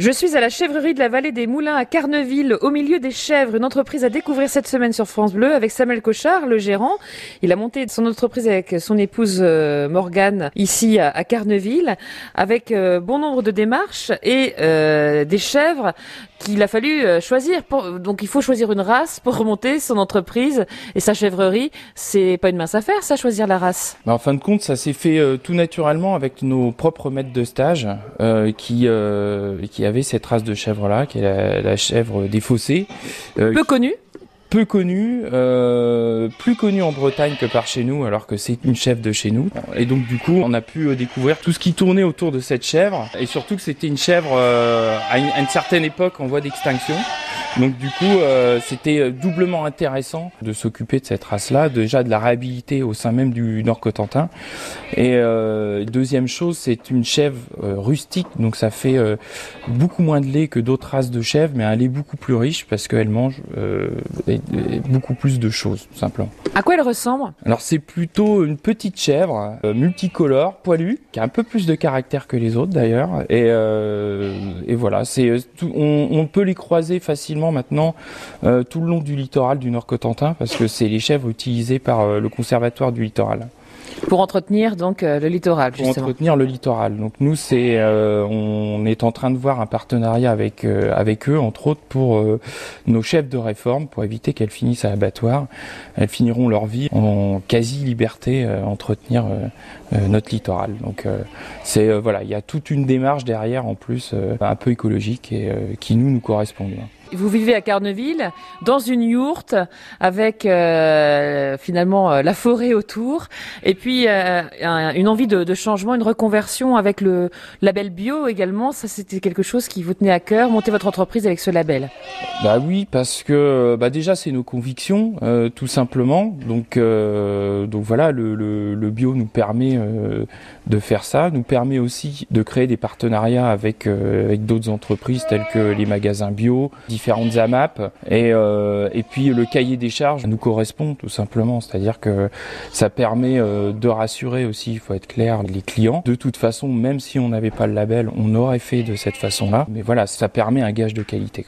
Je suis à la chèvrerie de la vallée des Moulins à Carneville, au milieu des chèvres, une entreprise à découvrir cette semaine sur France Bleu avec Samuel Cochard, le gérant. Il a monté son entreprise avec son épouse euh, Morgane ici à Carneville, avec euh, bon nombre de démarches et euh, des chèvres qu'il a fallu choisir. donc il faut choisir une race pour remonter son entreprise et sa chèvrerie. C'est pas une mince affaire, ça, choisir la race. Bah, en fin de compte, ça s'est fait tout naturellement avec nos propres maîtres de stage qui qui avait cette race de chèvre-là, qui est la, chèvre des fossés. Euh, peu connue peu connue, euh, plus connue en Bretagne que par chez nous, alors que c'est une chèvre de chez nous. Et donc du coup, on a pu euh, découvrir tout ce qui tournait autour de cette chèvre, et surtout que c'était une chèvre à, une, certaine époque en voie d'extinction. Donc du coup, euh, c'était euh, doublement intéressant de s'occuper de cette race-là, déjà de la réhabiliter au sein même du Nord Cotentin. Et euh, deuxième chose, c'est une chèvre rustique, donc ça fait beaucoup moins de lait que d'autres races de chèvres, mais un lait beaucoup plus riche parce qu'elle mange beaucoup plus de choses, tout simplement. À quoi elle ressemble? Alors c'est plutôt une petite chèvre multicolore, poilue, qui a un peu plus de caractère que les autres d'ailleurs. Et, et voilà, c'est on, on peut les croiser facilement maintenant euh, tout le long du littoral du Nord Cotentin parce que c'est les chèvres utilisées par euh, le conservatoire du littoral. Pour entretenir donc euh, le littoral, justement. Pour entretenir le littoral. Donc nous, c'est, euh, on est en train de voir un partenariat avec euh, avec eux, entre autres pour nos chefs de réforme, pour éviter qu'elles finissent à l'abattoir. Elles finiront leur vie en quasi liberté entretenir notre littoral. Donc c'est voilà, il y a toute une démarche derrière en plus, un peu écologique et qui nous nous correspond. Vous vivez à Carneville, dans une yourte, avec euh, finalement euh, la forêt autour, et puis euh, une envie de, changement, une reconversion avec le label bio également. Ça, c'était quelque chose qui vous tenait à cœur, monter votre entreprise avec ce label. Bah oui, parce que bah déjà c'est nos convictions, tout simplement. Donc donc voilà, le, le, le, bio nous permet de faire ça, nous permet aussi de créer des partenariats avec avec d'autres entreprises telles que les magasins bio différentes AMAP et, euh, et puis le cahier des charges nous correspond tout simplement, c'est-à-dire que ça permet euh, de rassurer aussi, il faut être clair, les clients. De toute façon, même si on n'avait pas le label, on aurait fait de cette façon-là, mais voilà, ça permet un gage de qualité.